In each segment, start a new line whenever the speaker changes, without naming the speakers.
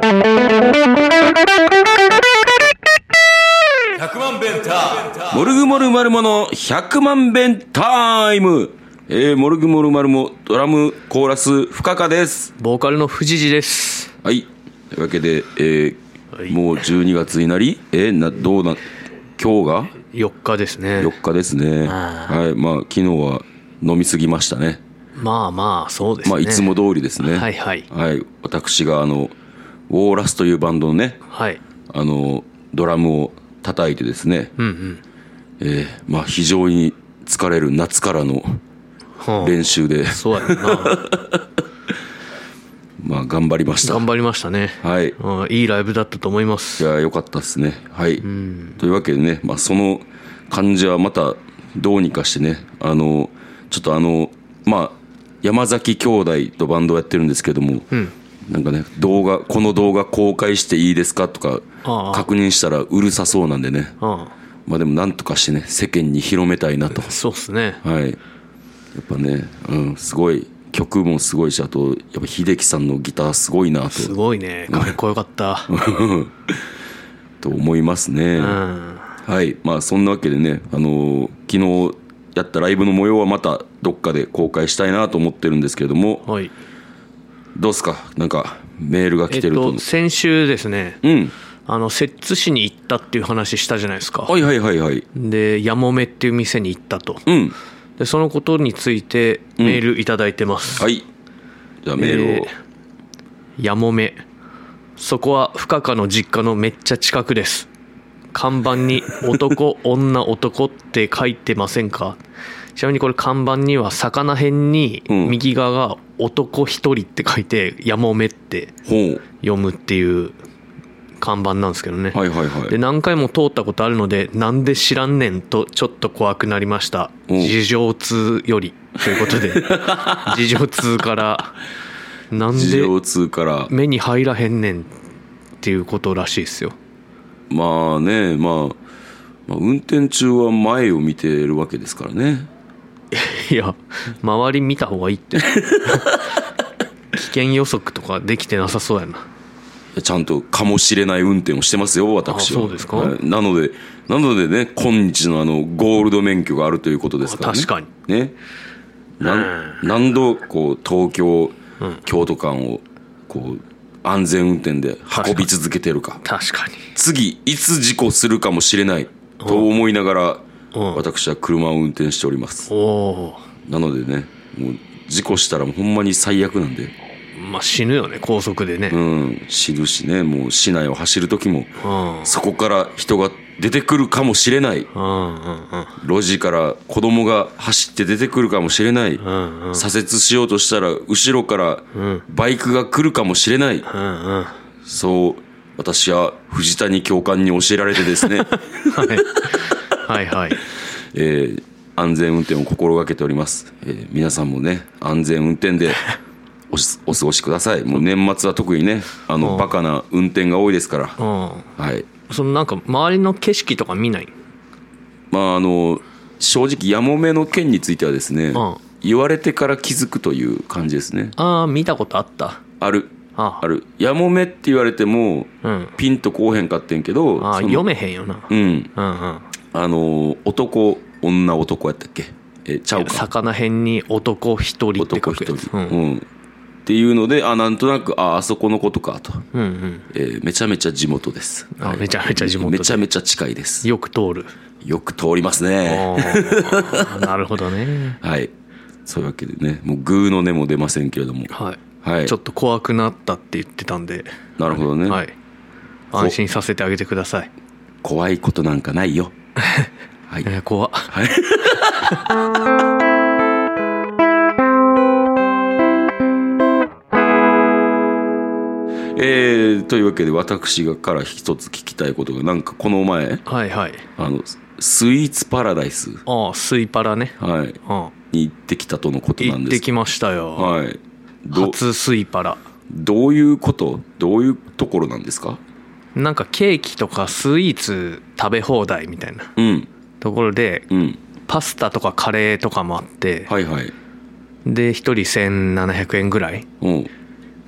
100万弁タモルグモルマルモの100万弁タイム。えー、モルグモルマルモドラムコーラス深川です。
ボーカルの藤次です。
はい。というわけで、えー
はい。
もう12月になりえー、などうな今日が
？4日ですね。
4日ですね。
あ
はい。まあ昨日は飲みすぎましたね。
まあまあそうですね。
まあいつも通りですね。
はいはい。
はい。私があのウォーラスというバンドのね
はい。
あのドラムを叩いてですね、
うんうん。
えーまあ非常に疲れる夏からの
はあ。
練習で、
そうやんな。
まあ頑張りました。
頑張りましたね。
はい。い
うんいいライブだったと思います。
や良かったですね。はい。というわけでね、まあ、その感じはまたどうにかしてねあのちょっとあのまあ山崎兄弟とバンドをやってるんですけども、なんかね動画この動画公開していいですかとか確認したらうるさそうなんでね。
うん
まあでもなんとかしてね世間に広めたいなと。
そうっすね。
はい。やっぱねうんすごい曲もすごいしあとやっぱ秀樹さんのギターすごいな
す
と
ごいね。かっこよかった。
と思いますね、
うん。
はい。まあそんなわけでねあのー昨日やったライブの模様はまたどっかで公開したいなと思ってるんですけれども
はい
どうですか？なんかメールが
えっ
来てると、
と先週ですね。
うん。
あの摂津市に行ったっていう話したじゃないですか。
はいはいはいはい。
でやもめっていう店に行ったと。
うん。
でそのことについてメールいただいてます、
はい。じゃあメールを、
えーやもめ。そこは深川の実家のめっちゃ近くです。看板に男女男って書いてませんか？ちなみにこれ看板には魚辺に
うん。
右側が男一人って書いてやもめって読むっていう看板なんですけどね、
はいはいはい。
で何回も通ったことあるのでなんで知らんねんとちょっと怖くなりました。
お
事情通よりということで。事情通からなんで目に入らへんねんっていうことらしいですよ。
まあね、まあ、まあ運転中は前を見てるわけですからね
いや周り見た方がいいって。危険予測とかできてなさそうやな。
ちゃんとかもしれない運転をしてますよ私は。
あそうですか？
はい。なのでなのでね今日のあのゴールド免許があるということですからね。
確かに。
ね。なん何度こう東京、京都間をこう安全運転で運び続けてるか。
確かに。
次いつ事故するかもしれないと思いながら
うん
私は車を運転しております。
おお
なのでねもう事故したらもうほんまに最悪なんで。
まあ死ぬよね高速でね。
うん。死ぬしねもう市内を走る時も
うん。
そこから人が出てくるかもしれない。
うんうんうん。
路地から子供が走って出てくるかもしれない。
うんうん。
左折しようとしたら後ろからバイクが来るかもしれない。
うんうん。
そう私は藤谷教官に教えられてですね、
はいはいはい。
えー安全運転を心がけております、えー皆さんもね安全運転でおしお過ごしください。もう年末は特にねあのバカな運転が多いですから。
うん。
はい。
そのなんか周りの景色とか見ない？
まああの正直やもめの件についてはですね、
ん。
言われてから気づくという感じですね。
ああ見たことあった。
ある。
あ
ある。やもめって言われても、
うん。
ピンとこうへんかってんけどその
ああ読めへんよな。
うん。
うんうん
あの男女男やったっけ？えちゃうか。
魚辺に男一人って書
男一人、
くやつ。う
うん。ん。っていうのであなんとなくああそこのことかと、
うんうん。
えーめちゃめちゃ地元です。
あめちゃめちゃ地元で。
めちゃめちゃ近いです。
よく通る。
よく通りますね。
なるほどね。
はい。そういうわけでねもうグーの音も出ませんけれども。
はい。
はい。
ちょっと怖くなったって言ってたんで。
なるほどね、
はい。安心させてあげてください。
怖いことなんかないよ はい。
えー怖っ。
はい。えー、というわけで私がから一つ聞きたいことがなんかこの前
はいはい。
あのスイーツパラダイス、
ああスイパラね。
はい、
うん。
に行ってきたとのことなんです。
行ってきましたよ。
はい。ど
初スイパラ。
どういうこと？どういうところなんですか？
なんかケーキとかスイーツ食べ放題みたいな
うん。
ところで
うん。
パスタとかカレーとかもあって
はいはい。
で1人1700円ぐらいっ
う。ん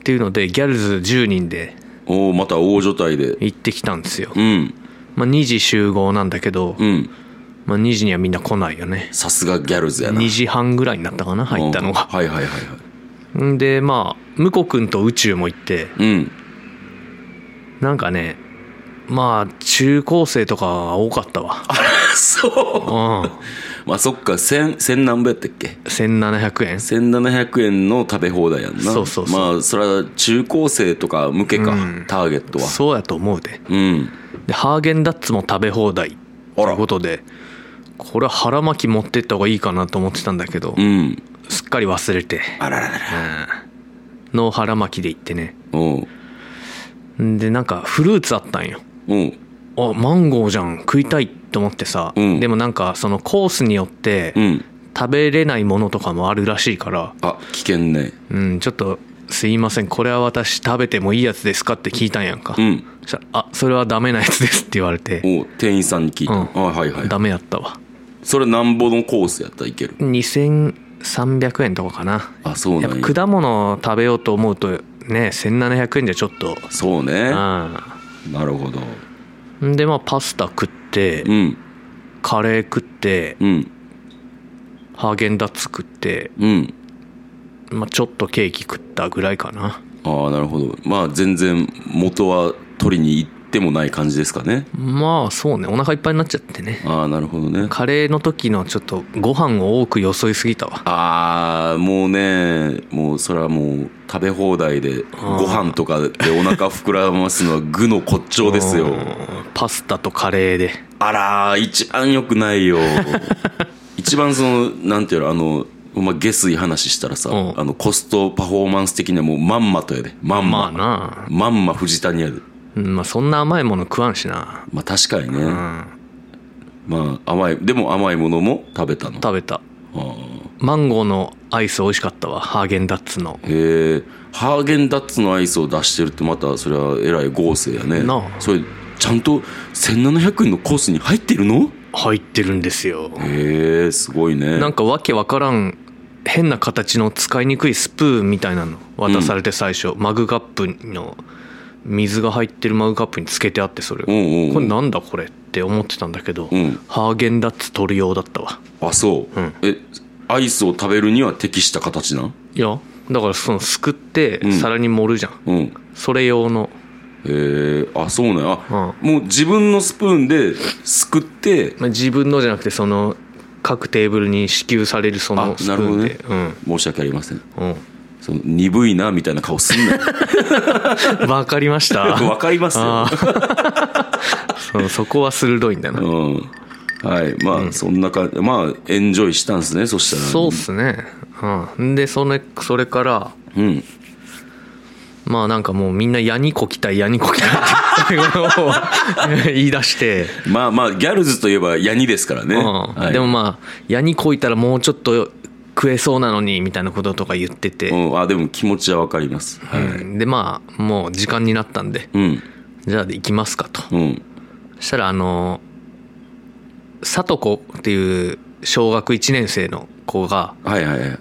ていうのでギャルズ10人で
おおまた大所帯で。
行ってきたんですよ、
うん。
まあ、2時集合なんだけど、
うん。
まあ、2時にはみんな来ないよね。
さすがギャルズやな。
2時半ぐらいになったかな入ったのが。
う。んはいはいはいはい。
んでまあ向こう君と宇宙も行って
うん
なんかねまあ中高生とかが多かったわ。
そう。
うん。
まあそっか千千何倍やったっけ
？1700円。
1700円の食べ放題やんな。
そうそうそう。
まあそれは中高生とか向けか、
うん。
ターゲットは。
そうやと思うで。
うん。
でハーゲンダッツも食べ放題と
あら。
いうことでこれは腹巻き持ってった方がいいかなと思ってたんだけど、
うん。
すっかり忘れて。
あらららら。
の腹巻きで行ってね。
おう。ん
でなんかフルーツあったんよ。
うん。
あマンゴーじゃん食いたいと思ってさ、
うん。
でもなんかそのコースによって
うん。
食べれないものとかもあるらしいから。
あ危険ね。
うんちょっとすいません。これは私食べてもいいやつですかって聞いたんやんか、
うん。
そしたらあそれはダメなやつですって言われて。
お店員さんに聞いた、
うん。
あはいはい。
ダメやったわ。
それなんぼのコースやったらいける
2300円とかかな。
あそうなんや。
やっぱ果物食べようと思うとね1700円じゃちょっと。
そうね。
う
なるほど。
んでまあパスタ食って
うん。
カレー食って
うん。
ハーゲンダッツ食って、
うん。
まあ、ちょっとケーキ食ったぐらいかな。
ああなるほど。まあ全然元は取りに行ってもない感じですかね。
まあそうね。お腹いっぱいになっちゃってね。
ああなるほどね。
カレーの時のちょっとご飯を多くよそいすぎたわ。
ああもうねもうそれはもう食べ放題でご飯とかでお腹膨らますのは具の骨頂ですよ。
うん。パスタとカレーで。
あらー一番良くないよ。一番そのなんていうのあのまあ、下水話したらさ、
うん。
あのコストパフォーマンス的にはもうまんまとやで。まんま、
まあな。
まんま藤谷やで
うんまあそんな甘いもの食わんしな。
まあ確かにね、
うん。
まあ甘いでも甘いものも食べたの？
食べた。マンゴーのアイス美味しかったわ。ハーゲンダッツの。
へえ。ハーゲンダッツのアイスを出してるってまたそれはえらい豪勢やね。
なあ。
それちゃんと1700円のコースに入ってるの？
入ってるんですよ。
へえすごいね。
なんかわけわからん変な形の使いにくいスプーンみたいなの渡されて最初、マグカップの水が入ってるマグカップにつけてあってそれ
うんうんうん。
これなんだこれって思ってたんだけど、
うん。
ハーゲンダッツ取る用だったわ。
あそう、
うん。
えアイスを食べるには適した形なん？
いやだからそのすくって
ん。
皿に盛るじゃん、
うん。
それ用の。
へえあそうなんや。あ、もう自分のスプーンですくって。
まあ自分のじゃなくてその各テーブルに支給されるそ
あ
のスプ
なるほどね。
ーンで、
申し訳ありません。
うん
その鈍いなみたいな顔すんな
わかりました。
わかりますよ。
あそうそこは鋭いんだな。
うん。はい。まあ、そんなかまあエンジョイしたんですねそしたら。
そうっすね。うん。でそれそれから
うん。
まあなんかもうみんな矢にこきたい矢にこきたいって最後の方言い出して、
まあまあギャルズといえばヤニですからね、
うん。
はい、
でもまあ矢にこいたらもうちょっと食えそうなのにみたいなこととか言ってて、
うん、あでも気持ちはわかります。はい。
うんでまあもう時間になったんで
うん。
じゃあ行きますかと。
うん。
そしたらあの里子っていう小学1年生の子が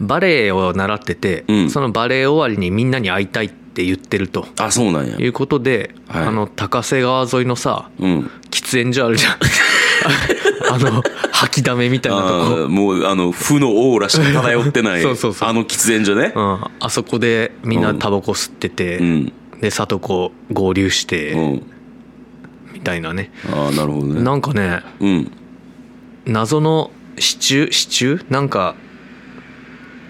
バレエを習ってて、
うん。
そのバレエ終わりにみんなに会いたいって言ってると。
あそうなんや。
いうことで、
はい。
あの高瀬川沿いのさ
うん。
喫煙所あるじゃん あの吐きだめみたいなとこ。
もうあの負のオーラしか漂ってない
そうそうそう。
あの喫煙所ね。
うん、あそこでみんなタバコ吸ってて、
うん。
で里子合流して、
うん。
みたいなね。
ああなるほどね。
なんかね
うん。
謎の支柱？支柱？なんか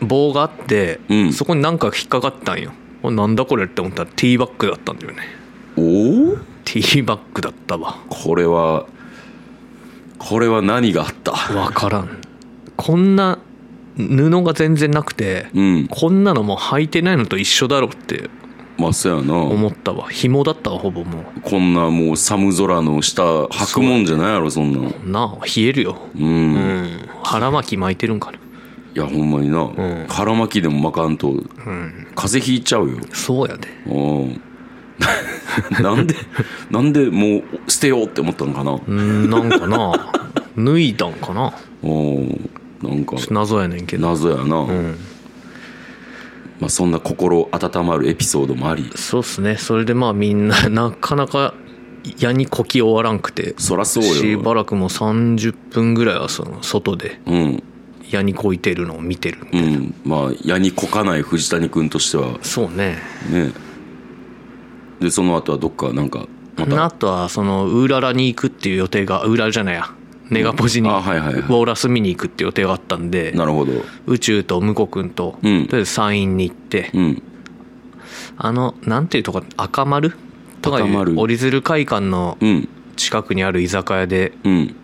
棒があって、
うん。
そこになんか引っかかったんよ。おなんだこれって思ったらティーバッグだったんだよね。
おお
ティーバッグだったわ。
これはこれは何があった？
分からん。こんな布が全然なくて、
うん。
こんなのもう履いてないのと一緒だろうって
まあそうやな。
思ったわ。紐だったわほぼも
こんなもう寒空の下履くもんじゃないやろそんな
なあ冷えるよ。
うん、
うん。腹巻き巻いてるんかな。い
やほんまにな、
ん。
腹巻きでも巻かんと
うん。
風邪ひいちゃうよ。
そうやで。
うん なんでなんでもう捨てようって思ったのかな？
うんなんかな。脱いだんかな？
うんなんか。
謎やねんけど。
謎やな、
うん。
まあ、そんな心温まるエピソードもあり。
そうっすね。それでまあみんな なかなか矢にこき終わらんくて。
そらそうよ。
しばらくもう30分ぐらいはその外で
うん。
矢にこいてるのを見てる
うん。まあ矢にこかない藤谷君としては。
そうね。
ねでその後はどっかなんかまた？
あとはそのウーララに行くっていう予定がウーララじゃないや。ネガポジにウ
あはいはいはい。
ォーラス見に行くっていう予定があったんで
なるほど。
宇宙と向こう君とと
うん。
りあえず山陰に行って
うん。
あのなんていうとこ赤丸？とかい
赤丸
う折り鶴会館の
うん。
近くにある居酒屋で
うん。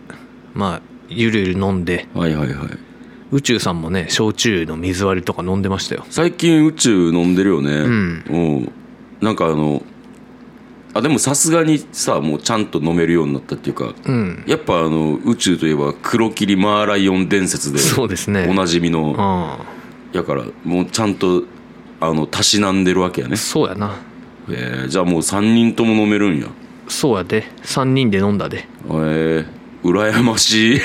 まあゆるゆる飲んで
はいはいはい。
宇宙さんもね焼酎の水割りとか飲んでましたよ。
最近宇宙飲んでるよね。
ん。
うん。なんかあのあでもさすがにさもうちゃんと飲めるようになったっていうか
うん。
やっぱあの宇宙といえば黒霧マーライオン伝説で
そうですね。
おなじみ
う
の
ん。
やからもうちゃんとあのたしなんでるわけやね。
そうやな。
えーじゃあもう3人とも飲めるんや。
そうやで。3人で飲んだで。
えー、羨ましい。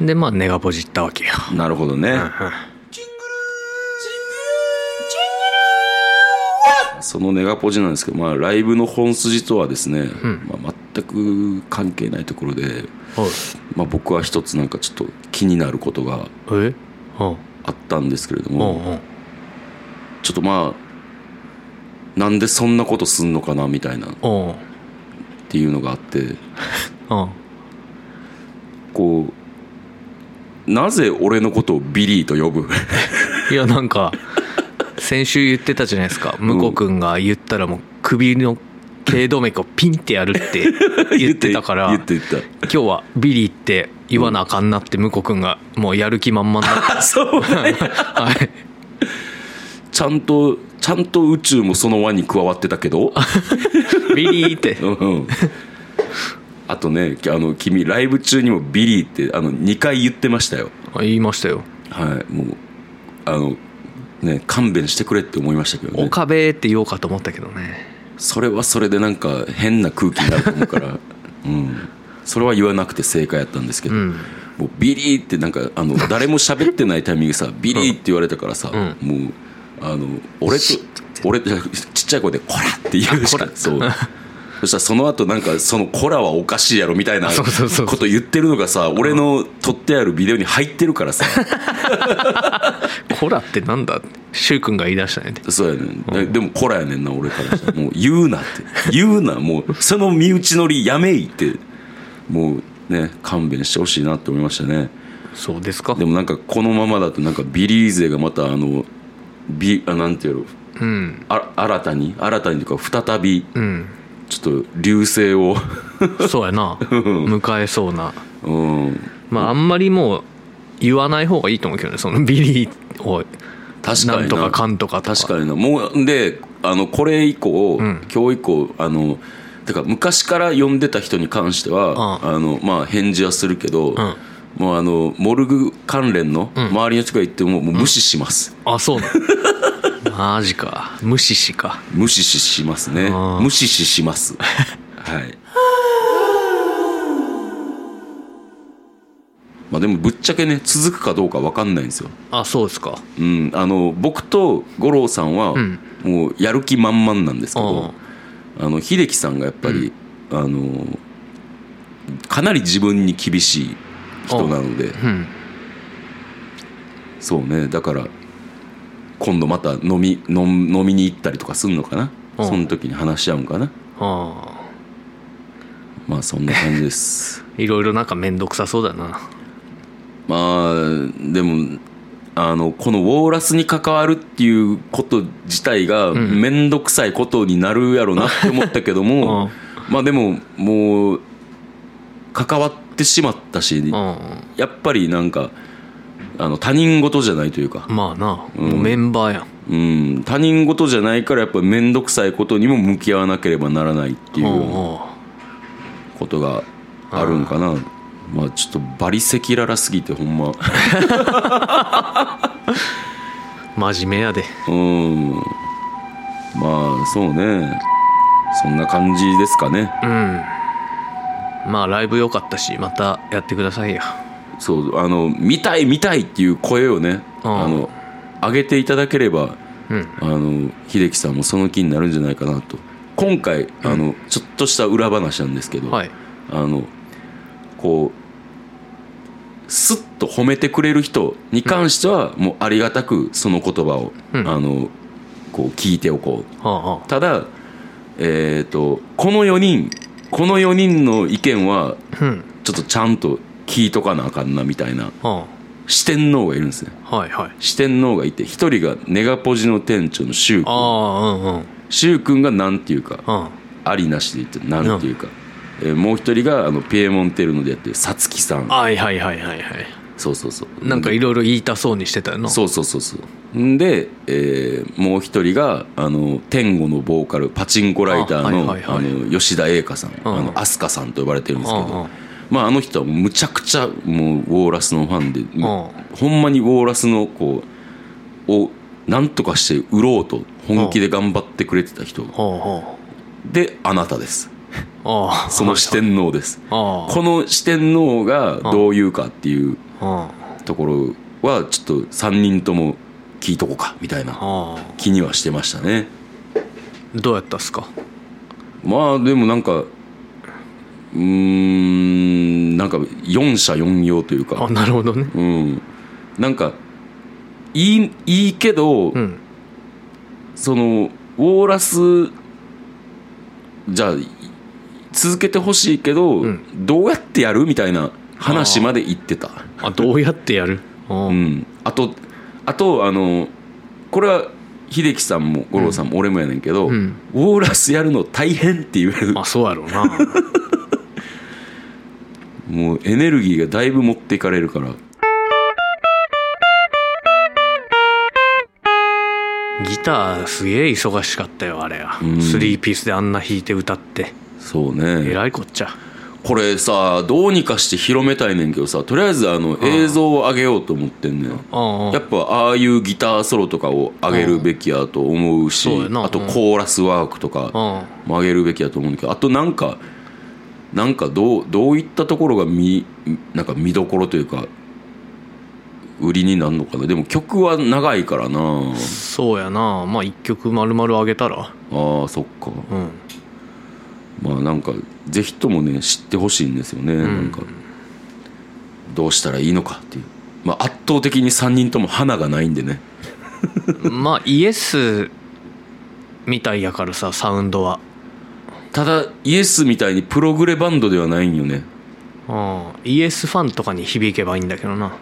でまあネガポジ行ったわけよ
なるほどねそのネガポジなんですけど、まあ、ライブの本筋とはですね、まあ、全く関係ないところで、
はい。
まあ、僕は一つなんかちょっと気になることがあったんですけれど
う
も、
んうん。
ちょっとまあなんでそんなことすんのかなみたいなっ
うん。
ていうのがあって
うん。
こうなぜ俺のことをビリーと呼ぶ？
いやなんか先週言ってたじゃないですか。向こう君が言ったらもう首の頸動脈をピンってやるって 言ってたから。
言って言って言っ
今日はビリーって言わなあかんなって向こう君がもうやる気満々になっ
そうね。
はい。
ちゃんとちゃんと宇宙もその輪に加わってたけど。
ビリーって。
うんうん。あとねあの君ライブ中にもビリーってあの2回言ってましたよ。
言いましたよ。
はいもうあのね勘弁してくれって思いましたけどね。
岡部って言おうかと思ったけどね。
それはそれでなんか変な空気になると思うから。うん。それは言わなくて正解やったんですけど、
うん。
もうビリーってなんかあの 誰も喋ってないタイミングでさビリーって言われたからさ、
う
もうあの俺と俺とちっちゃい声で「コラ!」って言うしかそうそしたらその後なんかその「コラはおかしいやろ」みたいなこと言ってるのがさ俺の撮ってあるビデオに入ってるからさ。
コラってなんだ？柊君が言い出したんやで
そうやねん。ででもコラやねんな俺からしたら。もう言うなって。言うなもうその身内乗りやめいって。もうね勘弁してほしいなって思いましたね。
そうですか。
でもなんかこのままだとなんかビリー勢がまたあのビあなんていうの？
うん。
あ新たに新たにというか再び
うん
ちょっと流星を。
そうやな。迎えそうな。
うん。
まああんまりもう言わない方がいいと思うけどねそのビリーを。
確かに
な。んとかかんとか
確かにな。もうであのこれ以降、
ん。
今日以降あのてか昔から呼んでた人に関しては、
う
あのまあ返事はするけど、もうあのモルグ関連の周りの人が言ってももう無視します、
あそうなの マジか。無視しか。
無視ししますね。無視しします。はい。まあでもぶっちゃけね続くかどうか分かんないんですよ。
あそうですか。
うん、あの僕と五郎さんは
ん。
もうやる気満々なんですけど、
あ
あの秀樹さんがやっぱり、あのかなり自分に厳しい人なので。
うん。
そうね。だから今度また飲み飲み飲みに行ったりとかすんのかな？
うん。
その時に話し合うんかな？
あ
まあそんな感じです。
いろいろなんか面倒くさそうだな。
まあでもあのこのウォーラスに関わるっていうこと自体が面倒くさいことになるやろなって思ったけども、まあでももう関わってしまったし、
うん。
やっぱりなんかあの他人事じゃないというか、
まあなもうメンバーやん。
うん、他人事じゃないからやっぱ面倒くさいことにも向き合わなければならないっていうことがあるんかな。まあちょっとバリ赤裸々すぎてほんま。
真面目やで。
うん。まあそうね。そんな感じですかね。
うん。まあライブ良かったしまたやってくださいよ
そうあの見たい見たいっていう声をね
うん
あの上げていただければ
うん。
あの秀樹さんもその気になるんじゃないかなと。今回あの、ちょっとした裏話なんですけど、
はい。
あのこうスッと褒めてくれる人に関しては、もうありがたくその言葉を、
うん。
あのこう聞いておこう。
はあは
ただえっ、とこの4人この4人の意見は
あうん。
ちょっとちゃんと聞いとかなあかんなみたいな。
は
四天王がいるんですね。
あはいはい。
四天王がいて一人がネガポジの店長のシュウ君。
ああう
君がなんていうか
うん。
ありなしで言ってなんていうか、えーもう一人があのピエモンテルノでやってるさつきさん。
はいはいはいはいはい。
そうそうそう。
なんかいろいろ言いたそうにしてたよな。
そうそうそうそう。んで、えーもう一人があの天狗のボーカルパチンコライターの
あ
の吉田栄香さん、
ん。
あの飛鳥さんと呼ばれてるんですけど、
うんうん
まあ、あの人はむちゃくちゃもうウォーラスのファンで、ほんまにウォーラスのこうをなんとかして売ろうと本気で頑張ってくれてた人。であなたです。その四天王です。この四天王がどういうかっていう
あ
ところはちょっと3人とも聞いとこうかみたいな気にはしてましたね。
どうやったっすか？
まあでもなんかうーんなんか四者四様というか。
あなるほどね。
うん。なんかいいいいけど、
うん。
そのウォーラスじゃあ続けてほしいけど、
ん。
どうやってやる？みたいな話まで言ってた。
あどうやってやる？う
うん。んあとあとあのこれは秀樹さんも五郎さんも俺もやねんけど、
うん。
ウォーラスやるの大変っていう
あそうやろうな
もうエネルギーがだいぶ持っていかれるから。
ギターすげえ忙しかったよあれや
ん。
スリーピースであんな弾いて歌って。
そう
え
ね。
らいこっちゃ。
これさどうにかして広めたいねんけどさとりあえずあの映像を上げようと思ってんねん。やっぱああいうギターソロとかを上げるべきやと思うしあとコーラスワークとか
あ
も上げるべきやと思うんだけどあとなんかなんかどうどういったところが見なんか見どころというか売りになるのかな。でも曲は長いからな。
そうやな。まあ一曲丸々あげたら。
あーそっか。
うん。
まあなんかぜひともね知ってほしいんですよね、なんかどうしたらいいのかっていう、まあ、圧倒的に3人とも花がないんでね。
まあイエスみたいやからさサウンドは
ただイエスみたいにプログレバンドではないんよね。
うんイエスファンとかに響けばいいんだけどな。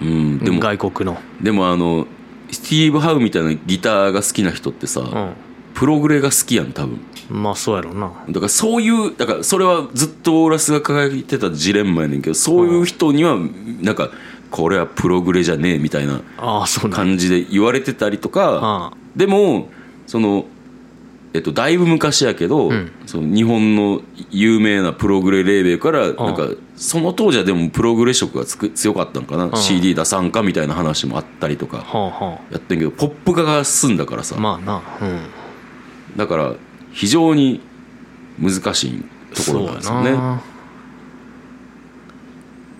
うんでも
外国の。
でもあのスティーブ・ハウみたいなギターが好きな人ってさ、
う
プログレが好きやん多分。
んまあそうやろうな。
だからそういうだからそれはずっとオーラスが輝いてたジレンマやねんけどそういう人にはなんかこれはプログレじゃねえみたいな
ああそうなん
感じで言われてたりとか。
ああ。
でもそのえっとだいぶ昔やけど、
ん。
その日本の有名なプログレレーベルからなんかその当時はでもプログレ色がつく強かったのかな、CD 出さんかみたいな話もあったりとかやってんけどポップ化が進んだからさ。
あまあなうん。
だから非常に難しいところなんですよね。
うん。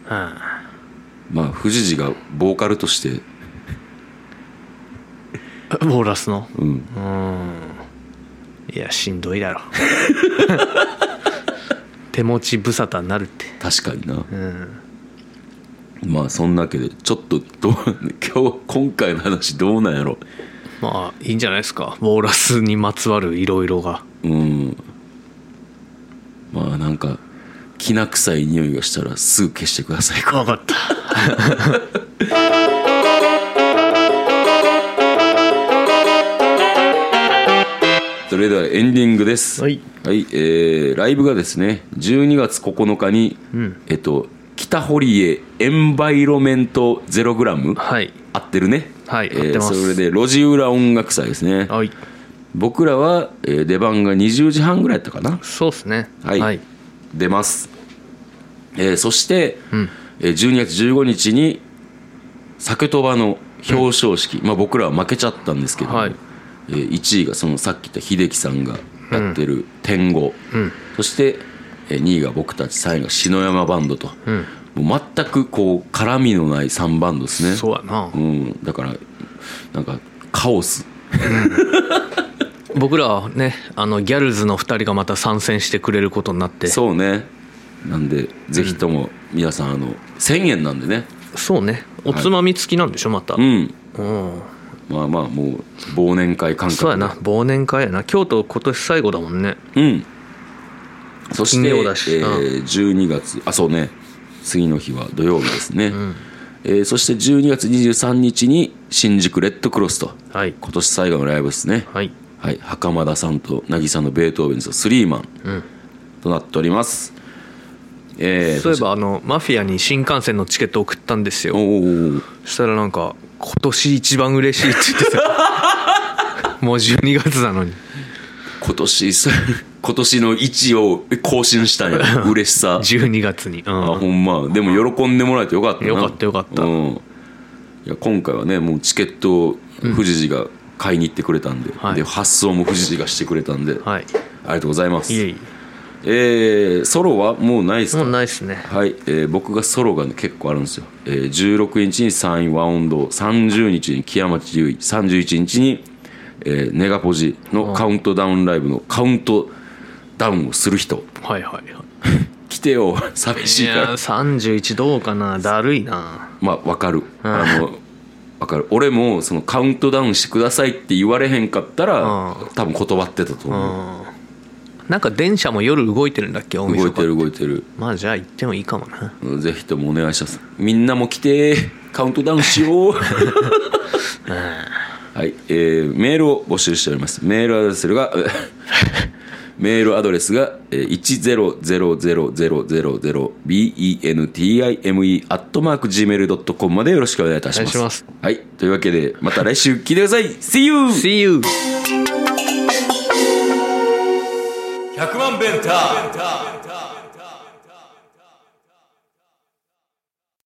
まあ藤次がボーカルとして。
ボーラスの？
うん。
うんいやしんどいだろ。手持ち無沙汰になるって。
確かにな。
うん。
まあそんなわけでちょっとどう今日今回の話どうなんやろ。
まあいいんじゃないですか。ボーラスにまつわるいろいろが。
うん。まあなんかきな臭い匂いがしたらすぐ消してください。
分かった
それではエンディングです。
はい、
はいえーライブがですね12月9日に、
ん。
えっと北堀江エンバイロメントゼログラム
はい。
合ってるね。
はい
えー
合ってます。
それで路地裏音楽祭ですね。
はい。
僕らは、えー出番が20時半ぐらいやったかな。
そうっすね。
はい、
はい、
出ます、えーそして、
うん。
えー12月15日に酒とばの表彰式、まあ、僕らは負けちゃったんですけども、
はい。
えー1位がそのさっき言った秀樹さんがやってる天狗、
うん。
そして、えー2位が僕たち3位が篠山バンドと、
うん。
もう全くこう絡みのない3バンドですね。
そうやな。
うん、だからなんかカオス。
僕らはねあのギャルズの2人がまた参戦してくれることになって。
そうね。なんでぜひとも皆さんあの1000円なんでね。
そうね。おつまみ付きなんでしょまた、
うん。
うん
まあまあもう忘年会感覚。
そうやな。忘年会やな。京都今年最後だもんね。
うん。そして、えー12月あそうね。次の日は土曜日ですね、えーそして12月23日に新宿レッドクロスと。
はい。
今年最後のライブですね。
はい。
はい、袴田さんと渚のベートーベンズのスリーマン。となっております、えー、
そういえばあのマフィアに新幹線のチケット送ったんですよ。
おお
そしたらなんか今年一番嬉しいって言ってた。もう12月なのに。
今年さ 今年の1位を更新したんや 嬉しさ。
12月に、うん。
あほんま。でも喜んでもらえてよかったな。
よかったよかった。
うん、いや今回はねもうチケットを富士寺が買いに行ってくれたんで,、
はい。
で発送も富士寺がしてくれたんで、
はい。
ありがとうございます。
いえい
えーソロはもうないですか？
えもうないっすね。
はい、えー僕がソロが、ね、結構あるんですよ、えー16日にサインワウンド30日に木屋町優衣31日に、えーネガポジのカウントダウンライブのカウントダウンをする人。
はいはいはい。
来てよ寂し
いや
いから
31どうかな？だるいな。
まあわかる。あのわかる。俺もそのカウントダウンしてくださいって言われへんかったら
うん。
多分断ってたと
う。
思
んなんか電車も夜動いてるんだっけ？大晦日
う動いて。る動いてる。
まあじゃあ行ってもいいかもな。
ぜひともお願いします。みんなも来てカウントダウンしよう。はい、えーメールを募集しております。メールアドレスが メールアドレスがえー 10000bentime.gmail.com までよろしくお願いいたします。
お願いします。
はいというわけでまた来週聞いてください。See you!
See you!
100万ベンター